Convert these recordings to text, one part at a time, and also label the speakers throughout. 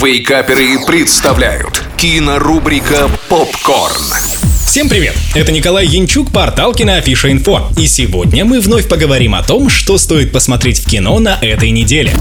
Speaker 1: Вейкаперы представляют кинорубрика «Попкорн».
Speaker 2: Всем привет! Это Николай Янчук, портал Киноафиша Инфо. И сегодня мы вновь поговорим о том, что стоит посмотреть в кино на этой неделе.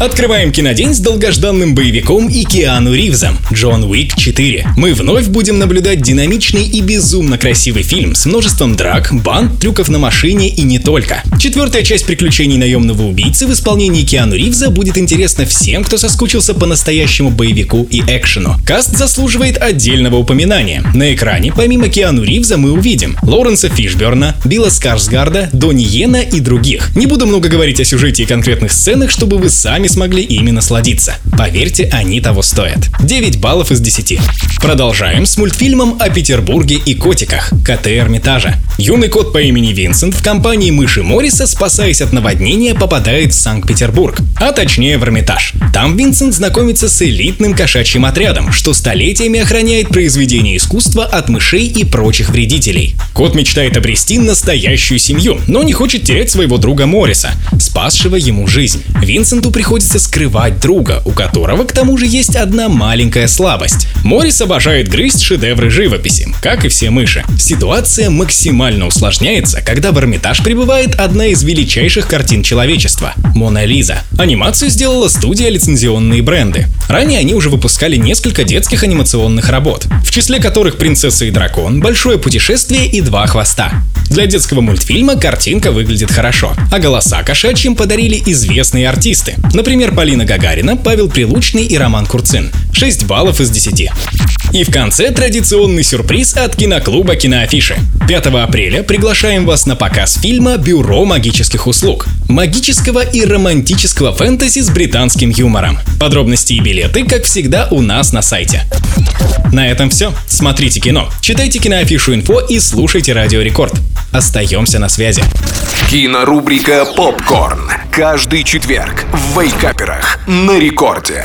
Speaker 2: Открываем кинодень с долгожданным боевиком и Киану Ривзом «Джон Уик 4». Мы вновь будем наблюдать динамичный и безумно красивый фильм с множеством драк, банд, трюков на машине и не только. Четвертая часть приключений наемного убийцы в исполнении Киану Ривза будет интересна всем, кто соскучился по настоящему боевику и экшену. Каст заслуживает отдельного упоминания. На экране, помимо Киану Ривза мы увидим Лоренса Фишберна, Билла Скарсгарда, Донни Йена и других. Не буду много говорить о сюжете и конкретных сценах, чтобы вы сами смогли ими насладиться. Поверьте, они того стоят. 9 баллов из 10. Продолжаем с мультфильмом о Петербурге и котиках КТ Эрмитажа. Юный кот по имени Винсент в компании мыши Морриса, спасаясь от наводнения, попадает в Санкт-Петербург, а точнее в Эрмитаж. Там Винсент знакомится с элитным кошачьим отрядом, что столетиями охраняет произведения искусства от мышей и прочих вредителей. Кот мечтает обрести настоящую семью, но не хочет терять своего друга Морриса, спасшего ему жизнь. Винсенту приходится скрывать друга, у которого к тому же есть одна маленькая слабость. Моррис обожает грызть шедевры живописи, как и все мыши. Ситуация максимально усложняется, когда в Эрмитаж прибывает одна из величайших картин человечества – Мона Лиза. Анимацию сделала студия лицензионные бренды. Ранее они уже выпускали несколько детских анимационных работ, в числе которых «Принцесса и дракон», «Большое путешествие» и «Два хвоста». Для детского мультфильма картинка выглядит хорошо, а голоса кошачьим подарили известные артисты. Например, Полина Гагарина, Павел Прилучный и Роман Курцин. 6 баллов из 10. И в конце традиционный сюрприз от киноклуба «Киноафиши». 5 апреля приглашаем вас на показ фильма «Бюро магических услуг». Магического и романтического фэнтези с британским юмором. Подробности и билеты, как всегда, у нас на сайте. На этом все. Смотрите кино, читайте киноафишу инфо и слушайте Радио Рекорд. Остаемся на связи.
Speaker 1: Кинорубрика «Попкорн». Каждый четверг в Вейкаперах на рекорде.